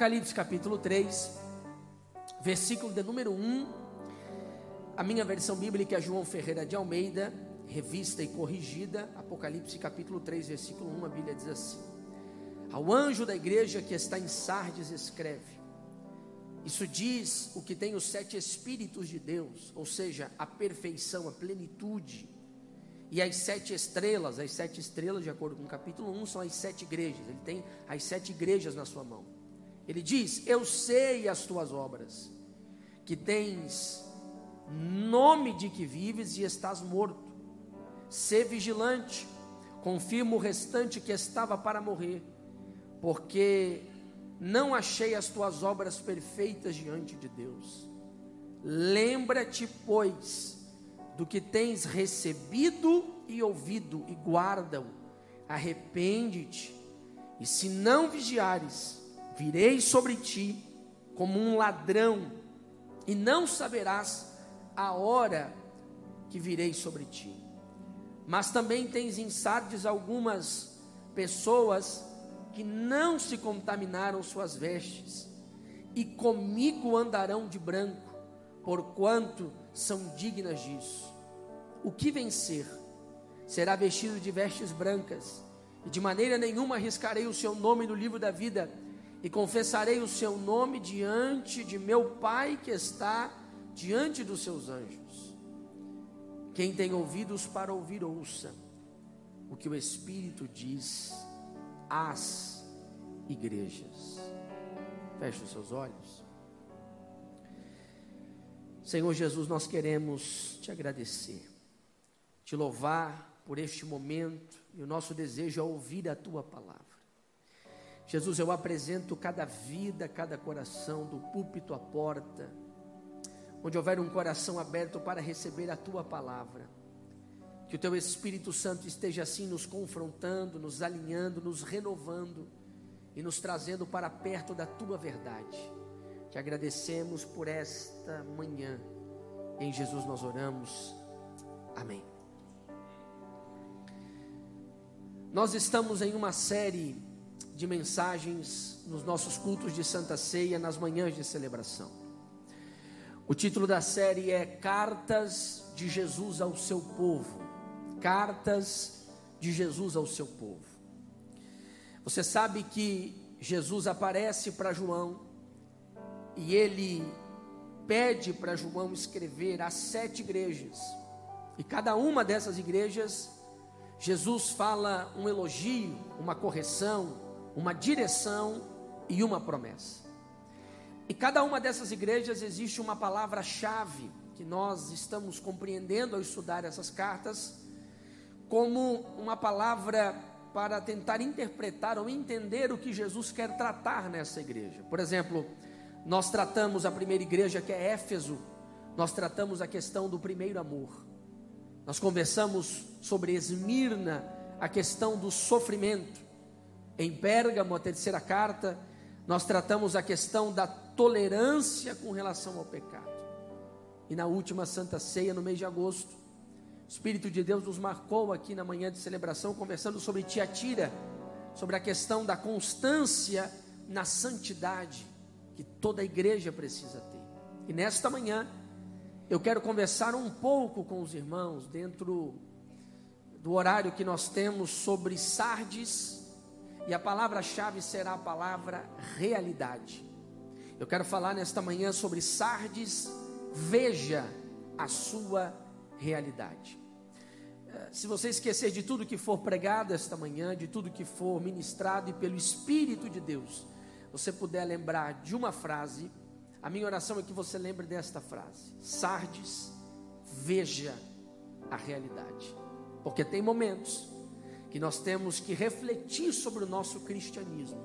Apocalipse capítulo 3, versículo de número 1. A minha versão bíblica é João Ferreira de Almeida, revista e corrigida. Apocalipse capítulo 3, versículo 1, a Bíblia diz assim: Ao anjo da igreja que está em Sardes, escreve. Isso diz o que tem os sete Espíritos de Deus, ou seja, a perfeição, a plenitude. E as sete estrelas, as sete estrelas, de acordo com o capítulo 1, são as sete igrejas. Ele tem as sete igrejas na sua mão. Ele diz: Eu sei as tuas obras, que tens nome de que vives e estás morto. Sê vigilante, confirma o restante que estava para morrer, porque não achei as tuas obras perfeitas diante de Deus. Lembra-te, pois, do que tens recebido e ouvido, e guarda-o. Arrepende-te, e se não vigiares, virei sobre ti como um ladrão, e não saberás a hora que virei sobre ti. Mas também tens em Sardes algumas pessoas que não se contaminaram suas vestes, e comigo andarão de branco, porquanto são dignas disso. O que vencer será vestido de vestes brancas, e de maneira nenhuma arriscarei o seu nome no livro da vida e confessarei o seu nome diante de meu Pai que está diante dos seus anjos. Quem tem ouvidos para ouvir, ouça o que o Espírito diz às igrejas. Feche os seus olhos. Senhor Jesus, nós queremos te agradecer, te louvar por este momento, e o nosso desejo é ouvir a tua palavra. Jesus, eu apresento cada vida, cada coração, do púlpito à porta, onde houver um coração aberto para receber a tua palavra. Que o teu Espírito Santo esteja assim nos confrontando, nos alinhando, nos renovando e nos trazendo para perto da tua verdade. Te agradecemos por esta manhã. Em Jesus nós oramos. Amém. Nós estamos em uma série de mensagens nos nossos cultos de Santa Ceia, nas manhãs de celebração. O título da série é Cartas de Jesus ao seu povo. Cartas de Jesus ao seu povo. Você sabe que Jesus aparece para João e ele pede para João escrever as sete igrejas. E cada uma dessas igrejas, Jesus fala um elogio, uma correção, uma direção e uma promessa. E cada uma dessas igrejas existe uma palavra-chave que nós estamos compreendendo ao estudar essas cartas, como uma palavra para tentar interpretar ou entender o que Jesus quer tratar nessa igreja. Por exemplo, nós tratamos a primeira igreja que é Éfeso, nós tratamos a questão do primeiro amor. Nós conversamos sobre Esmirna, a questão do sofrimento. Em Pérgamo, a terceira carta, nós tratamos a questão da tolerância com relação ao pecado. E na última Santa Ceia, no mês de agosto, o Espírito de Deus nos marcou aqui na manhã de celebração, conversando sobre Tiatira, sobre a questão da constância na santidade que toda a igreja precisa ter. E nesta manhã, eu quero conversar um pouco com os irmãos, dentro do horário que nós temos, sobre Sardes e a palavra-chave será a palavra realidade. Eu quero falar nesta manhã sobre Sardes, veja a sua realidade. Eh, se você esquecer de tudo que for pregado esta manhã, de tudo que for ministrado e pelo Espírito de Deus, você puder lembrar de uma frase, a minha oração é que você lembre desta frase: Sardes, veja a realidade. Porque tem momentos que nós temos que refletir sobre o nosso cristianismo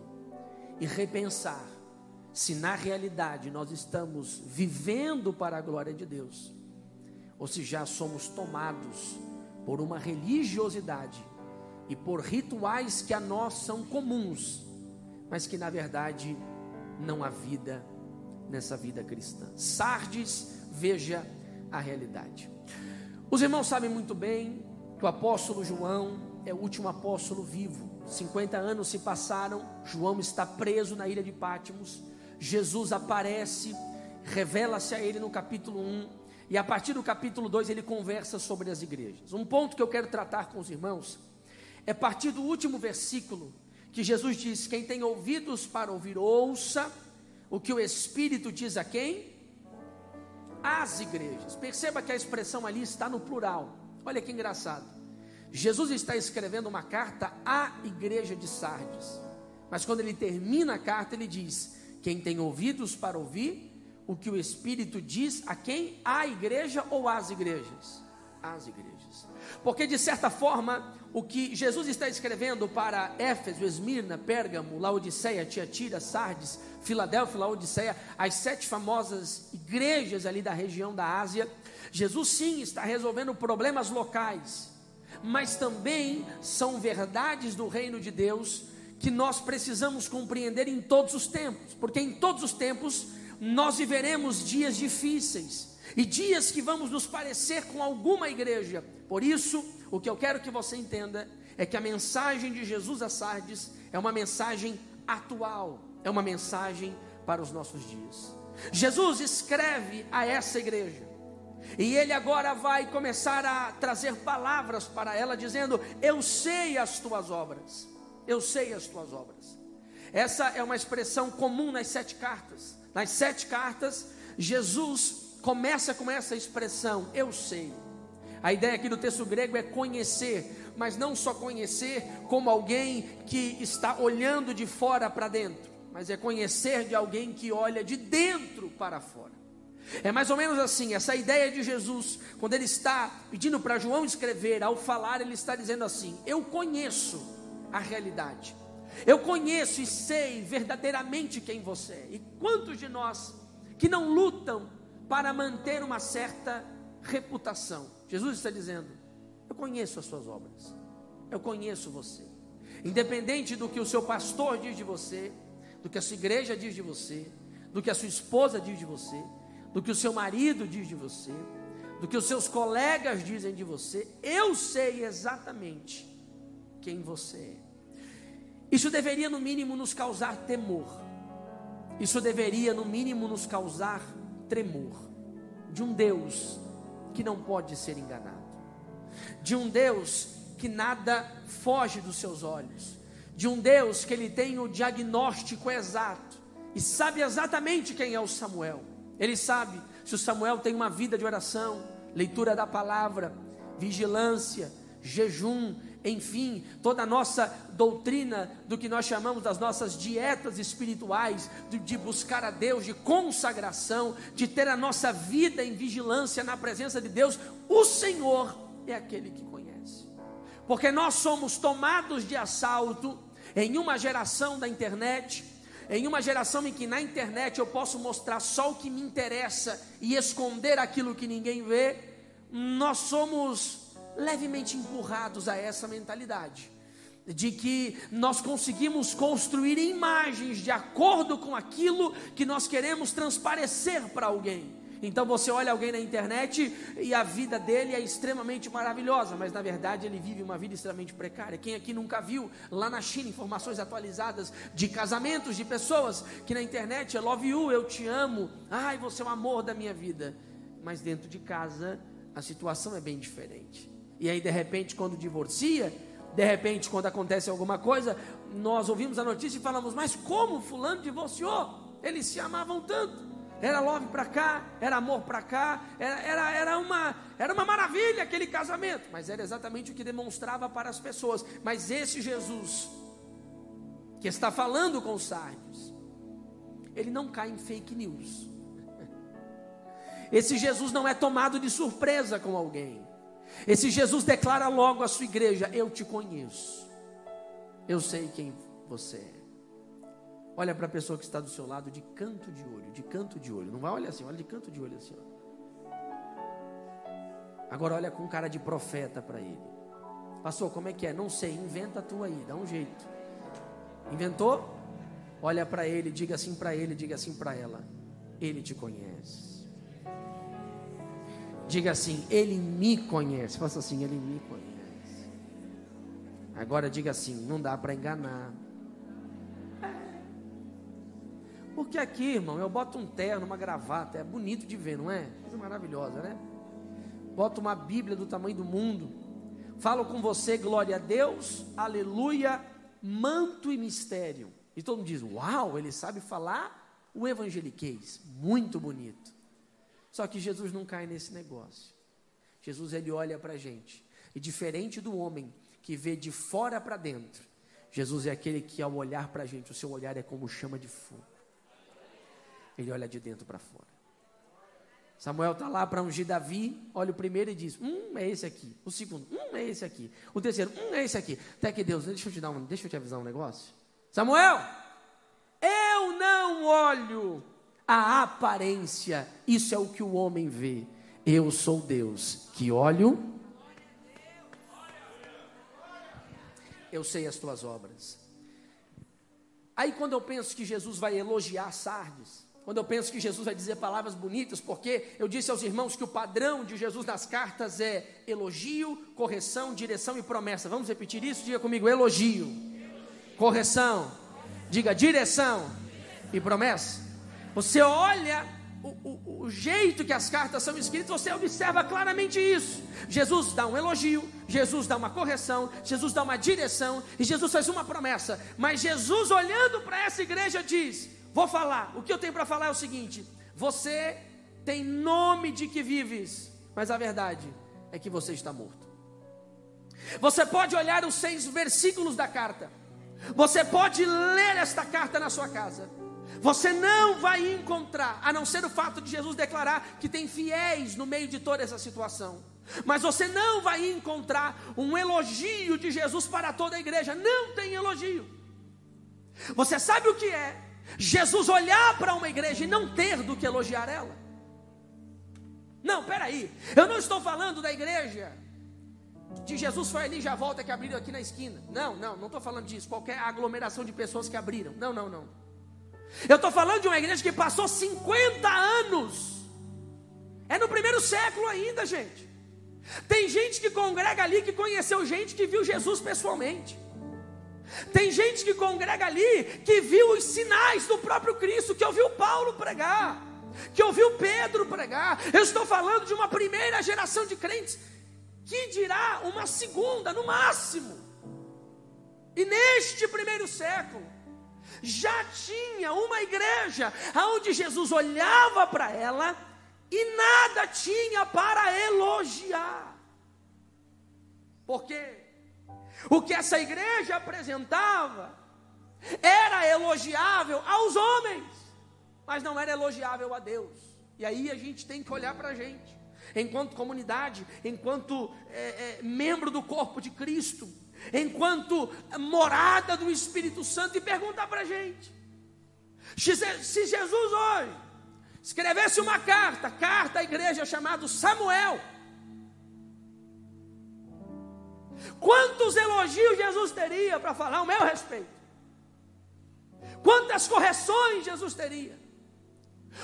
e repensar se na realidade nós estamos vivendo para a glória de Deus ou se já somos tomados por uma religiosidade e por rituais que a nós são comuns, mas que na verdade não há vida nessa vida cristã. Sardes, veja a realidade. Os irmãos sabem muito bem que o apóstolo João é o último apóstolo vivo. 50 anos se passaram, João está preso na ilha de Pátimos. Jesus aparece, revela-se a ele no capítulo 1, e a partir do capítulo 2 ele conversa sobre as igrejas. Um ponto que eu quero tratar com os irmãos é a partir do último versículo, que Jesus diz: Quem tem ouvidos para ouvir, ouça o que o Espírito diz a quem? As igrejas. Perceba que a expressão ali está no plural. Olha que engraçado. Jesus está escrevendo uma carta à igreja de Sardes. Mas quando ele termina a carta, ele diz: Quem tem ouvidos para ouvir, o que o Espírito diz a quem? À igreja ou às igrejas? Às igrejas. Porque, de certa forma, o que Jesus está escrevendo para Éfeso, Esmirna, Pérgamo, Laodiceia, Tiatira, Sardes, Filadélfia, Laodiceia, as sete famosas igrejas ali da região da Ásia, Jesus sim está resolvendo problemas locais, mas também são verdades do reino de Deus que nós precisamos compreender em todos os tempos, porque em todos os tempos nós viveremos dias difíceis e dias que vamos nos parecer com alguma igreja. Por isso, o que eu quero que você entenda é que a mensagem de Jesus a Sardes é uma mensagem atual, é uma mensagem para os nossos dias. Jesus escreve a essa igreja. E ele agora vai começar a trazer palavras para ela, dizendo: Eu sei as tuas obras, eu sei as tuas obras. Essa é uma expressão comum nas sete cartas. Nas sete cartas, Jesus começa com essa expressão: Eu sei. A ideia aqui do texto grego é conhecer, mas não só conhecer como alguém que está olhando de fora para dentro, mas é conhecer de alguém que olha de dentro para fora. É mais ou menos assim, essa ideia de Jesus, quando ele está pedindo para João escrever, ao falar, ele está dizendo assim: Eu conheço a realidade, eu conheço e sei verdadeiramente quem você é. E quantos de nós que não lutam para manter uma certa reputação? Jesus está dizendo: Eu conheço as suas obras, eu conheço você. Independente do que o seu pastor diz de você, do que a sua igreja diz de você, do que a sua esposa diz de você, do que o seu marido diz de você, do que os seus colegas dizem de você, eu sei exatamente quem você é. Isso deveria, no mínimo, nos causar temor. Isso deveria, no mínimo, nos causar tremor de um Deus que não pode ser enganado, de um Deus que nada foge dos seus olhos, de um Deus que ele tem o diagnóstico exato e sabe exatamente quem é o Samuel. Ele sabe se o Samuel tem uma vida de oração, leitura da palavra, vigilância, jejum, enfim, toda a nossa doutrina do que nós chamamos das nossas dietas espirituais, de, de, buscar a Deus, de consagração, de ter a nossa vida em vigilância na presença de Deus, o Senhor é aquele que conhece, porque nós somos tomados de assalto em uma geração da internet. Em uma geração em que na internet eu posso mostrar só o que me interessa e esconder aquilo que ninguém vê, nós somos levemente empurrados a essa mentalidade de que nós conseguimos construir imagens de acordo com aquilo que nós queremos transparecer para alguém. Então você olha alguém na internet e a vida dele é extremamente maravilhosa, mas na verdade ele vive uma vida extremamente precária. Quem aqui nunca viu lá na China informações atualizadas de casamentos de pessoas que na internet é love you, eu te amo, ai você é o amor da minha vida, mas dentro de casa a situação é bem diferente. E aí, de repente, quando divorcia, de repente, quando acontece alguma coisa, nós ouvimos a notícia e falamos: Mas como Fulano divorciou? Eles se amavam tanto. Era love para cá, era amor para cá, era, era, era, uma, era uma maravilha aquele casamento. Mas era exatamente o que demonstrava para as pessoas. Mas esse Jesus, que está falando com os sábios, ele não cai em fake news. Esse Jesus não é tomado de surpresa com alguém. Esse Jesus declara logo à sua igreja: Eu te conheço, eu sei quem você é. Olha para a pessoa que está do seu lado de canto de olho, de canto de olho. Não vai olhar assim, olha de canto de olho assim. Ó. Agora olha com cara de profeta para ele. Pastor, como é que é? Não sei, inventa a tua aí, dá um jeito. Inventou? Olha para ele, diga assim para ele, diga assim para ela. Ele te conhece. Diga assim, Ele me conhece. Faça assim, Ele me conhece. Agora diga assim: não dá para enganar. Porque aqui, irmão, eu boto um terno, uma gravata, é bonito de ver, não é? Coisa maravilhosa, né? Boto uma Bíblia do tamanho do mundo. Falo com você, glória a Deus, aleluia, manto e mistério. E todo mundo diz: Uau, ele sabe falar o evangeliquez. Muito bonito. Só que Jesus não cai nesse negócio. Jesus ele olha para a gente. E diferente do homem que vê de fora para dentro, Jesus é aquele que, ao olhar para a gente, o seu olhar é como chama de fogo. Ele olha de dentro para fora. Samuel está lá para ungir Davi, olha o primeiro e diz: Hum, é esse aqui. O segundo, hum, é esse aqui. O terceiro, hum, é esse aqui. Até que Deus, deixa eu te dar um, deixa eu te avisar um negócio. Samuel, eu não olho a aparência, isso é o que o homem vê. Eu sou Deus que olho. Eu sei as tuas obras. Aí quando eu penso que Jesus vai elogiar Sardes, quando eu penso que Jesus vai dizer palavras bonitas, porque eu disse aos irmãos que o padrão de Jesus nas cartas é elogio, correção, direção e promessa. Vamos repetir isso? Diga comigo: elogio, correção, diga direção e promessa. Você olha o, o, o, jeito que as cartas são escritas, você observa claramente isso. Jesus dá um elogio, Jesus dá uma correção, Jesus dá uma direção e Jesus faz uma promessa. Mas Jesus, olhando para essa igreja, diz: Vou falar. O que eu tenho para falar é o seguinte: você tem nome de que vives, mas a verdade é que você está morto. Você pode olhar os seis versículos da carta. Você pode ler esta carta na sua casa. Você não vai encontrar, a não ser o fato de Jesus declarar que tem fiéis no meio de toda essa situação. Mas você não vai encontrar um elogio de Jesus para toda a igreja. Não tem elogio. Você sabe o que é Jesus olhar para uma igreja e não ter do que elogiar ela. Não, peraí, eu não estou falando da igreja de Jesus foi ali já volta que abriram aqui na esquina. Não, não, não estou falando disso. Qualquer aglomeração de pessoas que abriram. Não, não, não. Eu estou falando de uma igreja que passou 50 anos. É no primeiro século ainda, gente. Tem gente que congrega ali que conheceu gente que viu Jesus pessoalmente. Tem gente que congrega ali que viu os sinais do próprio Cristo, que ouviu Paulo pregar, que ouviu Pedro pregar. Eu estou falando de uma primeira geração de crentes, que dirá uma segunda no máximo. E neste primeiro século, já tinha uma igreja onde Jesus olhava para ela e nada tinha para elogiar. Porque o que essa igreja apresentava era elogiável aos homens, mas não era elogiável a Deus. E aí a gente tem que olhar para a gente, enquanto comunidade, enquanto é, é, membro do corpo de Cristo, enquanto morada do Espírito Santo, e perguntar para a gente: se Jesus hoje escrevesse uma carta, carta à igreja chamada Samuel, Quantos elogios Jesus teria para falar ao meu respeito? Quantas correções Jesus teria?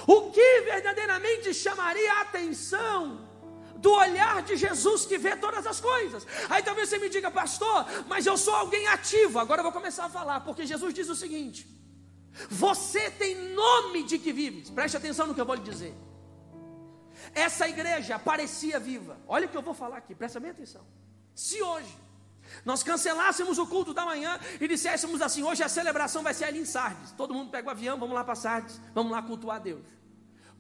O que verdadeiramente chamaria a atenção do olhar de Jesus que vê todas as coisas? Aí talvez você me diga, pastor, mas eu sou alguém ativo. Agora eu vou começar a falar, porque Jesus diz o seguinte: Você tem nome de que vives. Preste atenção no que eu vou lhe dizer. Essa igreja parecia viva. Olha o que eu vou falar aqui, presta bem atenção. Se hoje nós cancelássemos o culto da manhã e disséssemos assim: hoje a celebração vai ser ali em Sardes, todo mundo pega o avião, vamos lá para Sardes, vamos lá cultuar Deus.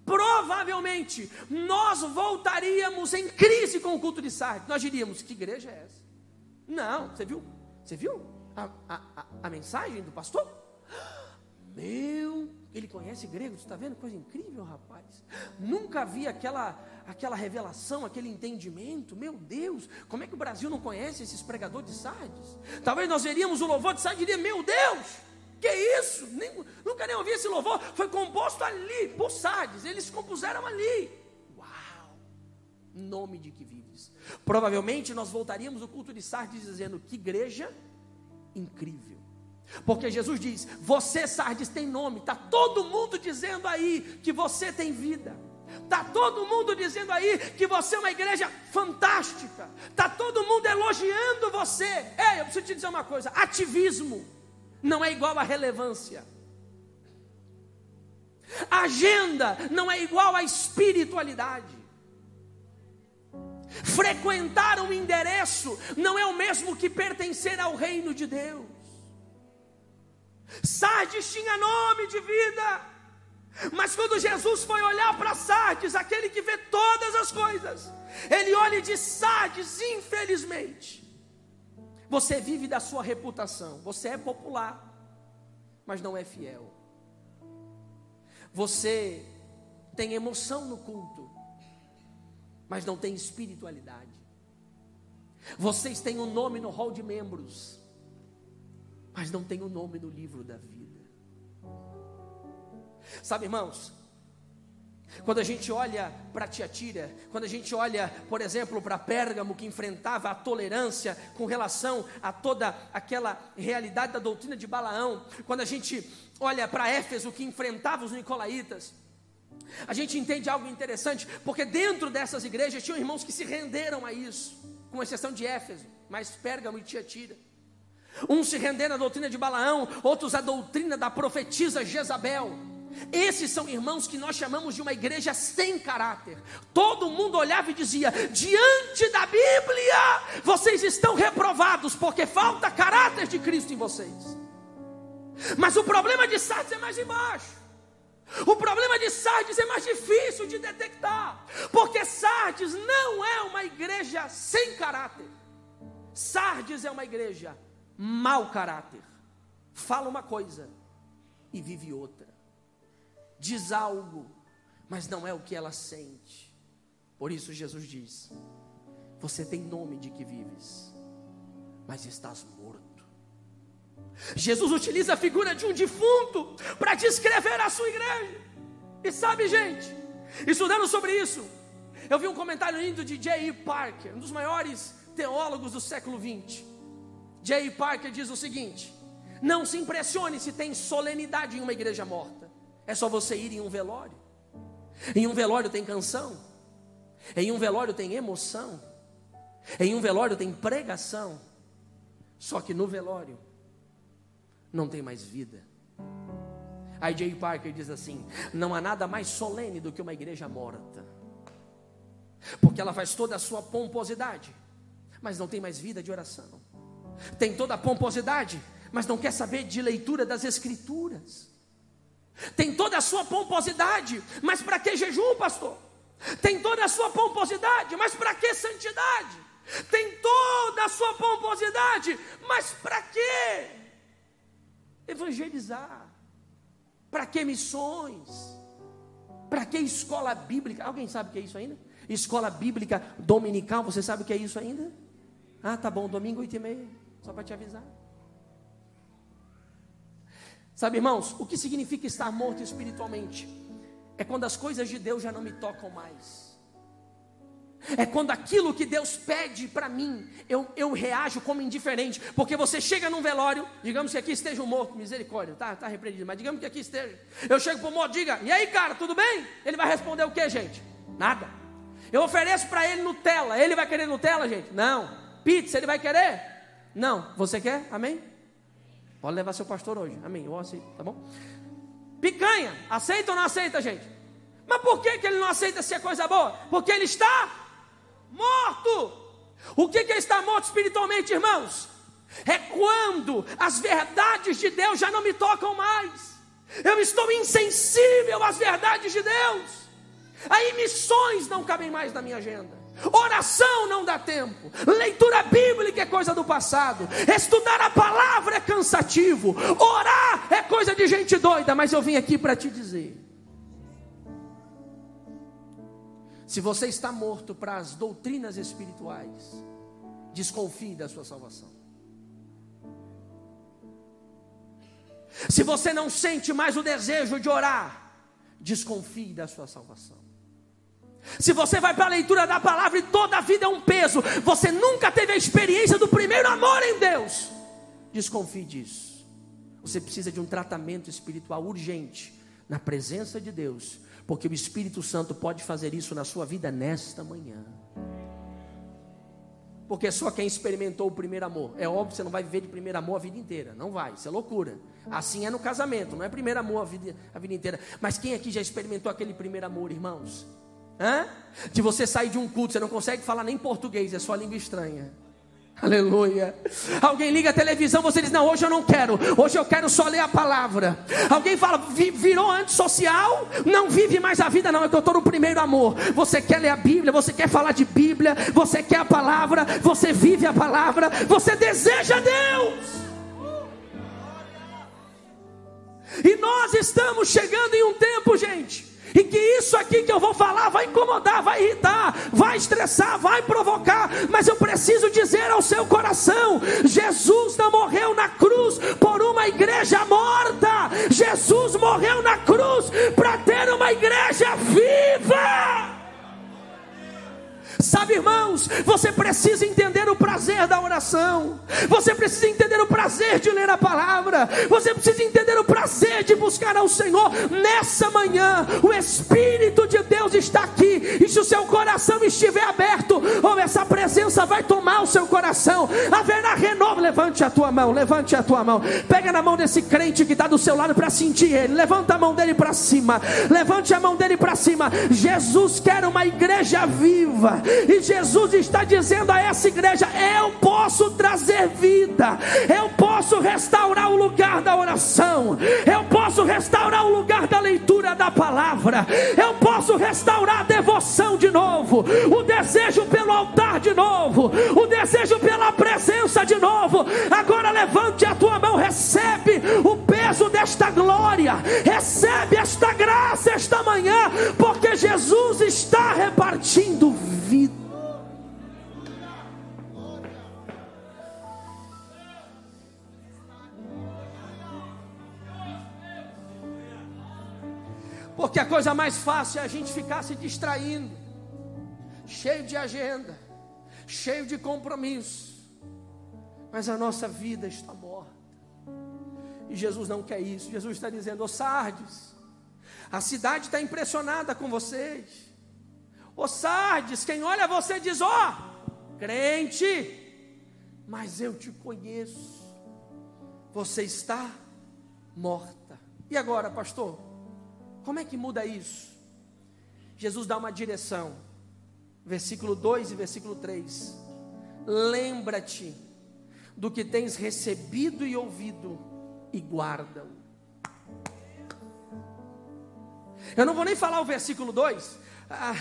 Provavelmente nós voltaríamos em crise com o culto de Sardes. Nós diríamos: que igreja é essa? Não, você viu? Você viu a, a, a, a mensagem do pastor? Meu, ele conhece grego, está vendo? Coisa incrível, rapaz. Nunca vi aquela aquela revelação, aquele entendimento. Meu Deus, como é que o Brasil não conhece esses pregadores de Sardes? Talvez nós veríamos o louvor de Sardes e diríamos: Meu Deus, que isso? Nem, nunca nem ouvi esse louvor. Foi composto ali, por Sardes. Eles compuseram ali. Uau! Nome de que vives. Provavelmente nós voltaríamos o culto de Sardes dizendo: Que igreja incrível. Porque Jesus diz: Você, Sardes, tem nome. Está todo mundo dizendo aí que você tem vida. Tá todo mundo dizendo aí que você é uma igreja fantástica. Tá todo mundo elogiando você. Ei, eu preciso te dizer uma coisa: ativismo não é igual a relevância. Agenda não é igual a espiritualidade. Frequentar um endereço não é o mesmo que pertencer ao reino de Deus. Sardes tinha nome de vida, mas quando Jesus foi olhar para Sardes, aquele que vê todas as coisas, ele olha e diz: Sardes, infelizmente, você vive da sua reputação, você é popular, mas não é fiel. Você tem emoção no culto, mas não tem espiritualidade. Vocês têm um nome no hall de membros, mas não tem o um nome no livro da vida. Sabe, irmãos, quando a gente olha para Tiatira, quando a gente olha, por exemplo, para Pérgamo, que enfrentava a tolerância com relação a toda aquela realidade da doutrina de Balaão, quando a gente olha para Éfeso, que enfrentava os nicolaítas, a gente entende algo interessante, porque dentro dessas igrejas tinham irmãos que se renderam a isso, com exceção de Éfeso, mas Pérgamo e Tiatira. Uns se renderam à doutrina de Balaão, outros à doutrina da profetisa Jezabel. Esses são irmãos que nós chamamos de uma igreja sem caráter. Todo mundo olhava e dizia: diante da Bíblia, vocês estão reprovados, porque falta caráter de Cristo em vocês. Mas o problema de Sardes é mais embaixo. O problema de Sardes é mais difícil de detectar, porque Sardes não é uma igreja sem caráter. Sardes é uma igreja mau caráter, fala uma coisa e vive outra, diz algo, mas não é o que ela sente. Por isso Jesus diz: Você tem nome de que vives, mas estás morto. Jesus utiliza a figura de um defunto para descrever a sua igreja. E sabe, gente, estudando sobre isso, eu vi um comentário lindo de J.E. Parker, um dos maiores teólogos do século 20. J. Parker diz o seguinte: não se impressione se tem solenidade em uma igreja morta. É só você ir em um velório. Em um velório tem canção. Em um velório tem emoção. Em um velório tem pregação. Só que no velório não tem mais vida. Aí J. Parker diz assim: não há nada mais solene do que uma igreja morta, porque ela faz toda a sua pomposidade, mas não tem mais vida de oração tem toda a pomposidade, mas não quer saber de leitura das Escrituras, tem toda a sua pomposidade, mas para que jejum, pastor? Tem toda a sua pomposidade, mas para que santidade? Tem toda a sua pomposidade, mas para que evangelizar? Para que missões? Para que escola bíblica? Alguém sabe o que é isso ainda? Escola bíblica dominical, você sabe o que é isso ainda? Ah, tá bom, domingo oito e meia, só para te avisar. Sabe, irmãos, o que significa estar morto espiritualmente? É quando as coisas de Deus já não me tocam mais. É quando aquilo que Deus pede para mim, eu, eu reajo como indiferente. Porque você chega num velório, digamos que aqui esteja um morto, misericórdia, tá, tá repreendido, mas digamos que aqui esteja. Eu chego para o morto, diga, e aí cara, tudo bem? Ele vai responder o que, gente? Nada. Eu ofereço para ele Nutella, ele vai querer Nutella, gente? Não. Pizza, ele vai querer? Não. Você quer? Amém? Pode levar seu pastor hoje, amém. Eu aceito, tá bom? Picanha, aceita ou não aceita, gente? Mas por que, que ele não aceita se é coisa boa? Porque ele está morto. O que é estar morto espiritualmente, irmãos? É quando as verdades de Deus já não me tocam mais. Eu estou insensível às verdades de Deus. Aí missões não cabem mais na minha agenda. Oração não dá tempo. Leitura bíblica é coisa do passado. Estudar a palavra é cansativo. Orar é coisa de gente doida. Mas eu vim aqui para te dizer: Se você está morto para as doutrinas espirituais, desconfie da sua salvação. Se você não sente mais o desejo de orar, desconfie da sua salvação. Se você vai para a leitura da palavra e toda a vida é um peso, você nunca teve a experiência do primeiro amor em Deus, desconfie disso. Você precisa de um tratamento espiritual urgente na presença de Deus, porque o Espírito Santo pode fazer isso na sua vida nesta manhã. Porque só quem experimentou o primeiro amor. É óbvio que você não vai viver de primeiro amor a vida inteira. Não vai, isso é loucura. Assim é no casamento, não é primeiro amor a vida, a vida inteira. Mas quem aqui já experimentou aquele primeiro amor, irmãos? Hã? De você sair de um culto, você não consegue falar nem português, é só língua estranha. Aleluia. Alguém liga a televisão, você diz: Não, hoje eu não quero, hoje eu quero só ler a palavra. Alguém fala: Virou antissocial, não vive mais a vida, não. É que eu estou no primeiro amor. Você quer ler a Bíblia, você quer falar de Bíblia, você quer a palavra, você vive a palavra, você deseja Deus. E nós estamos chegando em um tempo, gente e que isso aqui que eu vou falar vai incomodar, vai irritar, vai estressar, vai provocar, mas eu preciso dizer ao seu coração: Jesus não morreu na cruz por uma igreja morta, Jesus morreu na cruz para ter uma igreja viva. Sabe, irmãos, você precisa entender o prazer da oração, você precisa entender o prazer de ler a palavra, você precisa entender o prazer de buscar ao Senhor. Nessa manhã, o Espírito de Deus está aqui, e se o seu coração estiver aberto, ou essa presença vai tomar o seu coração, haverá renovo. Levante a tua mão, levante a tua mão, pega na mão desse crente que está do seu lado para sentir ele, levanta a mão dele para cima, levante a mão dele para cima. Jesus quer uma igreja viva, e Jesus está dizendo a essa igreja: eu posso trazer vida, eu posso restaurar o lugar da oração, eu posso restaurar o lugar da leitura da palavra, eu posso restaurar a devoção de novo, o desejo pelo altar de novo, o desejo pela presença de novo. Agora levante a tua mão, recebe o peso desta glória, recebe esta graça esta manhã, porque Jesus está repartindo vida. Porque a coisa mais fácil é a gente ficar se distraindo, cheio de agenda, cheio de compromisso, mas a nossa vida está morta. E Jesus não quer isso. Jesus está dizendo: Ô Sardes, a cidade está impressionada com vocês. Ô Sardes, quem olha você diz: Ó, oh, crente, mas eu te conheço. Você está morta. E agora, pastor? Como é que muda isso? Jesus dá uma direção. Versículo 2 e versículo 3. Lembra-te do que tens recebido e ouvido e guarda-o. Eu não vou nem falar o versículo 2. Ah,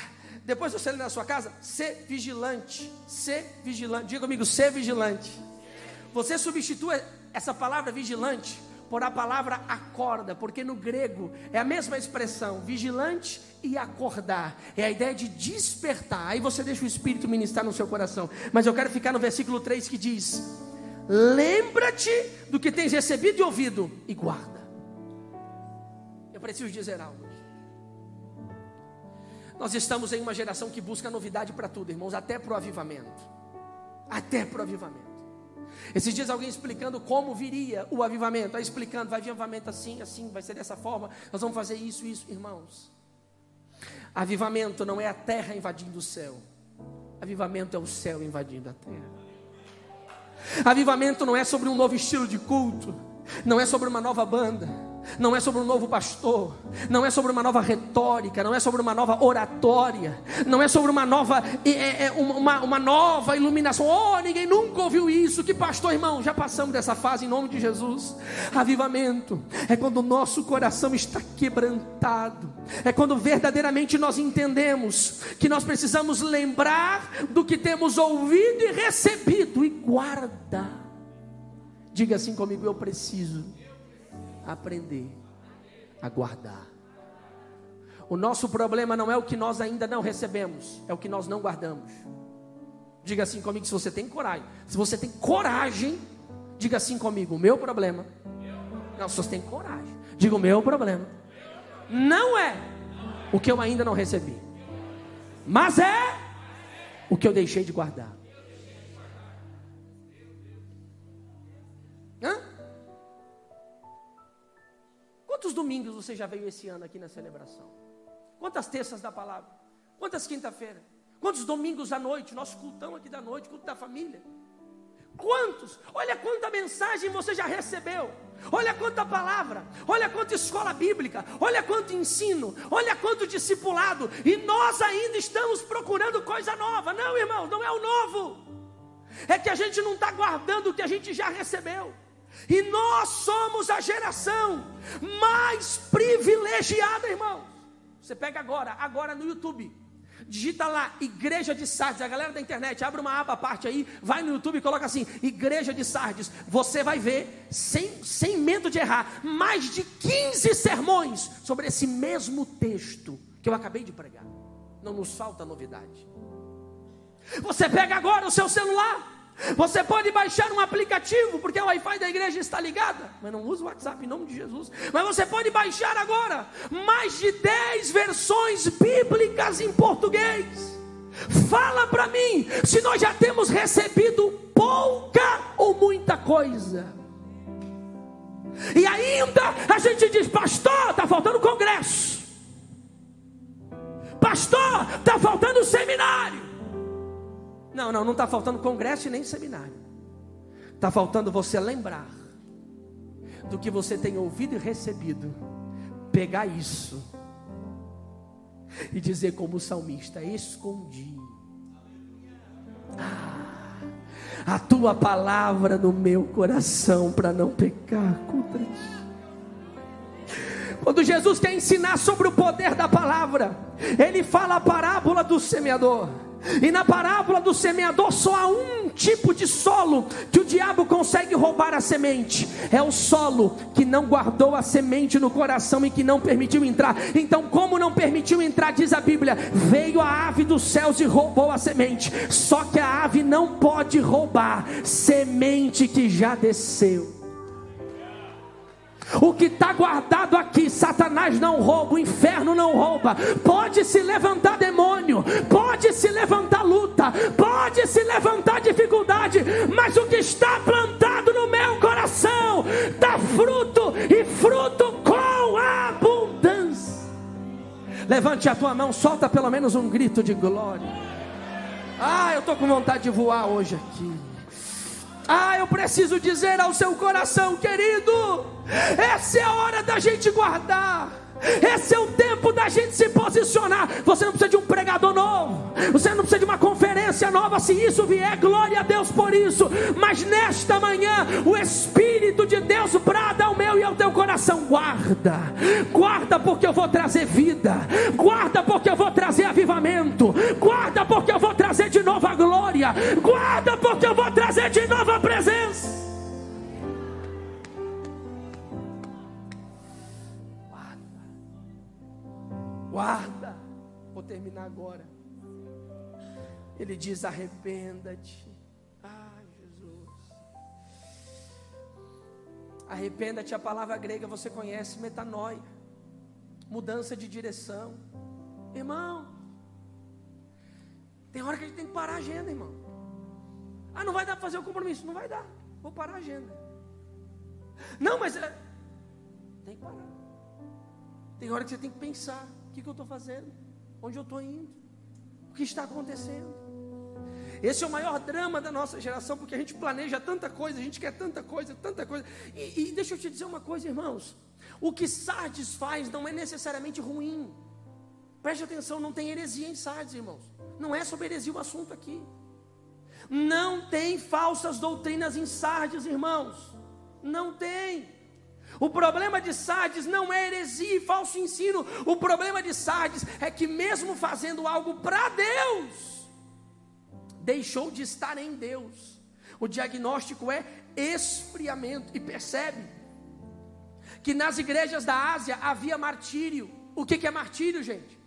depois você lê na sua casa, ser vigilante, ser vigilante. Diga comigo, ser vigilante. Você substitua essa palavra vigilante por a palavra acorda, porque no grego é a mesma expressão, vigilante e acordar. É a ideia de despertar. Aí você deixa o Espírito ministrar no seu coração. Mas eu quero ficar no versículo 3 que diz: Lembra-te do que tens recebido e ouvido e guarda. Eu preciso dizer algo. Nós estamos em uma geração que busca novidade para tudo, irmãos, até para o avivamento. Até para o avivamento. Esses dias alguém explicando como viria o avivamento, aí explicando, vai vir avivamento assim, assim, vai ser dessa forma, nós vamos fazer isso, isso, irmãos. Avivamento não é a terra invadindo o céu, avivamento é o céu invadindo a terra. Avivamento não é sobre um novo estilo de culto, não é sobre uma nova banda não é sobre um novo pastor, não é sobre uma nova retórica, não é sobre uma nova oratória, não é sobre uma nova, é, é, uma, uma nova iluminação. Oh, ninguém nunca ouviu isso. Que pastor, irmão, já passamos dessa fase em nome de Jesus. Avivamento é quando o nosso coração está quebrantado, é quando verdadeiramente nós entendemos que nós precisamos lembrar do que temos ouvido e recebido e guardar. Diga assim comigo: eu preciso aprender a guardar. O nosso problema não é o que nós ainda não recebemos, é o que nós não guardamos. Diga assim comigo se você tem coragem. Se você tem coragem, diga assim comigo: o meu problema. Não, se você tem coragem, diga o meu problema. Não é o que eu ainda não recebi, mas é o que eu deixei de guardar. Domingos você já veio esse ano aqui na celebração? Quantas terças da palavra? Quantas quinta-feira? Quantos domingos à noite? Nosso cultão aqui da noite, culto da família. Quantos? Olha quanta mensagem você já recebeu. Olha quanta palavra, olha quanta escola bíblica, olha quanto ensino, olha quanto discipulado, e nós ainda estamos procurando coisa nova. Não, irmão, não é o novo, é que a gente não está guardando o que a gente já recebeu, e nós somos a geração mais privilegiada, irmão. Você pega agora, agora no YouTube, digita lá, Igreja de Sardes, a galera da internet, abre uma aba à parte aí, vai no YouTube e coloca assim, Igreja de Sardes, você vai ver, sem, sem medo de errar, mais de 15 sermões sobre esse mesmo texto que eu acabei de pregar. Não nos falta novidade. Você pega agora o seu celular, você pode baixar um aplicativo, porque o Wi-Fi da igreja está ligada, mas não usa o WhatsApp em nome de Jesus. Mas você pode baixar agora mais de 10 versões bíblicas em português. Fala para mim se nós já temos recebido pouca ou muita coisa. E ainda a gente diz, pastor, está faltando congresso. Pastor, está faltando seminário. Não, não, não está faltando congresso e nem seminário. Está faltando você lembrar do que você tem ouvido e recebido. Pegar isso e dizer como o salmista: escondi. A tua palavra no meu coração para não pecar contra ti. Quando Jesus quer ensinar sobre o poder da palavra, ele fala a parábola do semeador. E na parábola do semeador, só há um tipo de solo que o diabo consegue roubar a semente: é o solo que não guardou a semente no coração e que não permitiu entrar. Então, como não permitiu entrar, diz a Bíblia: veio a ave dos céus e roubou a semente. Só que a ave não pode roubar semente que já desceu. O que está guardado aqui, Satanás não rouba, o inferno não rouba. Pode se levantar demônio, pode se levantar luta, pode se levantar dificuldade, mas o que está plantado no meu coração dá fruto e fruto com abundância. Levante a tua mão, solta pelo menos um grito de glória. Ah, eu estou com vontade de voar hoje aqui. Ah, eu preciso dizer ao seu coração, querido, essa é a hora da gente guardar. Esse é o tempo da gente se posicionar. Você não precisa de um pregador novo, você não precisa de uma conferência nova. Se isso vier, glória a Deus por isso. Mas nesta manhã, o Espírito de Deus brada ao meu e ao teu coração: guarda, guarda, porque eu vou trazer vida, guarda, porque eu vou trazer avivamento, guarda, porque eu trazer de novo a glória, guarda, porque eu vou trazer de novo a presença. guarda. Vou terminar agora. Ele diz: arrependa-te. Ai, Jesus. Arrependa-te, a palavra grega você conhece, metanoia. Mudança de direção. Irmão, tem hora que a gente tem que parar a agenda, irmão. Ah, não vai dar para fazer o compromisso. Não vai dar. Vou parar a agenda. Não, mas é... tem que parar. Tem hora que você tem que pensar. O que, que eu estou fazendo? Onde eu estou indo? O que está acontecendo? Esse é o maior drama da nossa geração, porque a gente planeja tanta coisa, a gente quer tanta coisa, tanta coisa. E, e deixa eu te dizer uma coisa, irmãos: o que Sardes faz não é necessariamente ruim. Preste atenção, não tem heresia em Sardes, irmãos. Não é sobre heresia o assunto aqui. Não tem falsas doutrinas em Sardes, irmãos. Não tem. O problema de Sardes não é heresia e falso ensino. O problema de Sardes é que, mesmo fazendo algo para Deus, deixou de estar em Deus. O diagnóstico é esfriamento. E percebe que nas igrejas da Ásia havia martírio. O que é martírio, gente?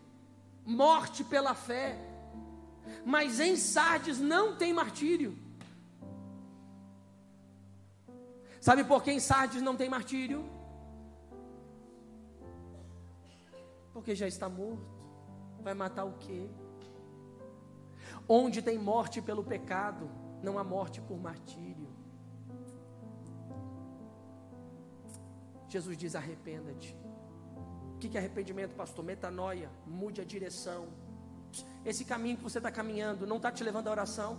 Morte pela fé. Mas em Sardes não tem martírio. Sabe por que em Sardes não tem martírio? Porque já está morto. Vai matar o quê? Onde tem morte pelo pecado, não há morte por martírio. Jesus diz: arrependa-te. que é arrependimento, pastor? Metanoia, mude a direção. Esse caminho que você está caminhando não está te levando à oração,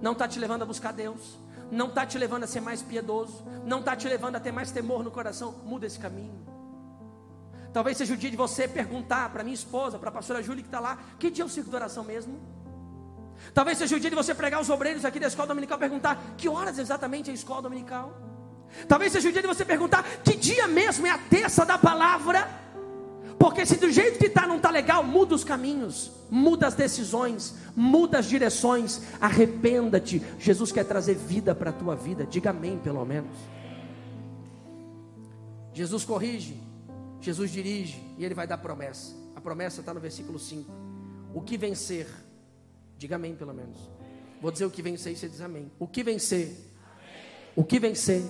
não está te levando a buscar Deus, não está te levando a ser mais piedoso, não está te levando a ter mais temor no coração. Muda esse caminho. Talvez seja o dia de você perguntar para minha esposa, para a pastora Júlia que está lá, que dia é o circo de oração mesmo? Talvez seja o dia de você pregar os obreiros aqui da escola dominical, perguntar que horas exatamente é a escola dominical. Talvez seja o dia de você perguntar que dia mesmo é a terça da palavra. Porque se do jeito que está não está legal, muda os caminhos, muda as decisões, muda as direções, arrependa-te. Jesus quer trazer vida para a tua vida, diga amém pelo menos. Jesus corrige, Jesus dirige e ele vai dar promessa. A promessa está no versículo 5. O que vencer, diga amém pelo menos. Vou dizer o que vencer e você diz amém. O que vencer, o que vencer,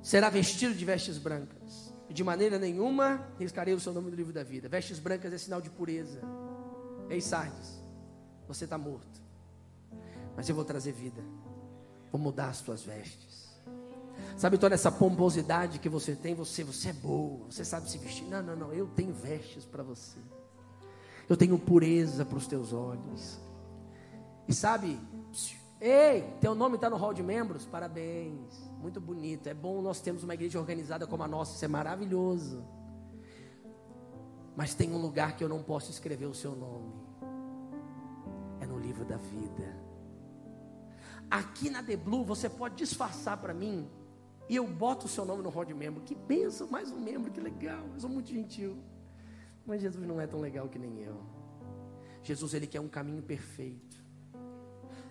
será vestido de vestes brancas. De maneira nenhuma riscarei o seu nome do livro da vida. Vestes brancas é sinal de pureza. Ei, Sardes, você está morto. Mas eu vou trazer vida. Vou mudar as tuas vestes. Sabe toda essa pomposidade que você tem? Você, você é boa, você sabe se vestir. Não, não, não. Eu tenho vestes para você. Eu tenho pureza para os teus olhos. E sabe, ei, teu nome está no hall de membros? Parabéns, muito bonito. É bom nós termos uma igreja organizada como a nossa, isso é maravilhoso. Mas tem um lugar que eu não posso escrever o seu nome. É no livro da vida. Aqui na The Blue você pode disfarçar para mim e eu boto o seu nome no hall de membro. Que benção, mais um membro, que legal. Eu sou muito gentil. Mas Jesus não é tão legal que nem eu. Jesus ele quer um caminho perfeito.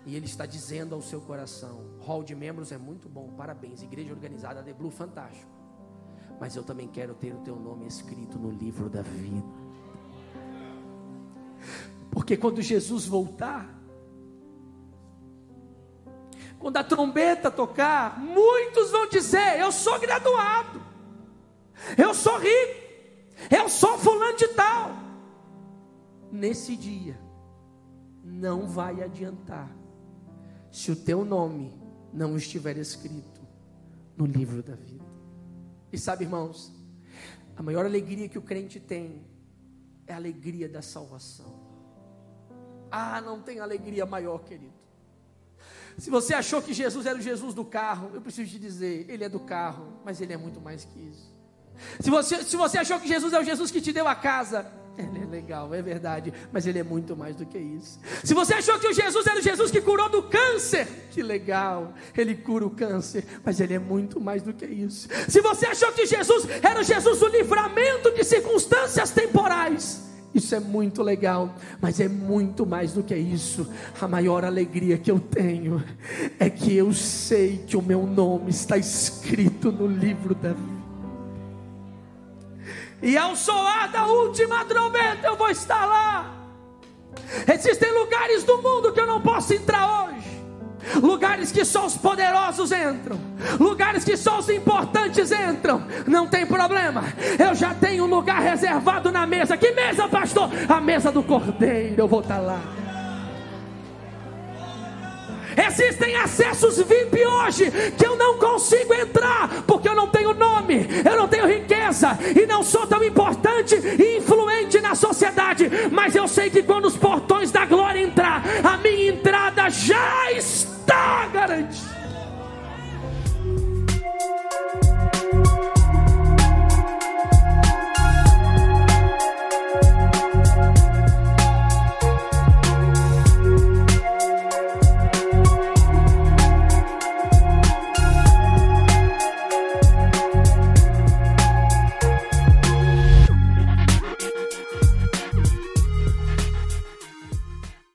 E ele está dizendo ao seu coração: hall de membros é muito bom, parabéns. Igreja organizada, The Blue, fantástico. Mas eu também quero ter o teu nome escrito no livro da vida. Porque quando Jesus voltar, quando a trombeta tocar, muitos vão dizer: Eu sou graduado, eu sou rico, eu sou fulano de tal. Nesse dia, não vai adiantar, se o teu nome não estiver escrito no livro da vida. E sabe, irmãos, a maior alegria que o crente tem é a alegria da salvação. Ah, não tem alegria maior, querido. Se você achou que Jesus era o Jesus do carro, eu preciso te dizer, ele é do carro, mas ele é muito mais que isso. Se você, se você achou que Jesus é o Jesus que te deu a casa, ele é legal, é verdade, mas ele é muito mais do que isso. Se você achou que o Jesus era o Jesus que curou do câncer, que legal, ele cura o câncer, mas ele é muito mais do que isso. Se você achou que Jesus era o Jesus do livramento de circunstâncias temporais, isso é muito legal, mas é muito mais do que isso. A maior alegria que eu tenho é que eu sei que o meu nome está escrito no livro da vida. E ao soar da última trombeta, eu vou estar lá. Existem lugares do mundo que eu não posso entrar hoje lugares que só os poderosos entram, lugares que só os importantes entram, não tem problema, eu já tenho um lugar reservado na mesa. Que mesa, pastor? A mesa do cordeiro, eu vou estar lá. Existem acessos VIP hoje que eu não consigo entrar porque eu não tenho nome, eu não tenho riqueza e não sou tão importante e influente na sociedade. Mas eu sei que quando os portões da glória entrar, a minha entrada já está garantida.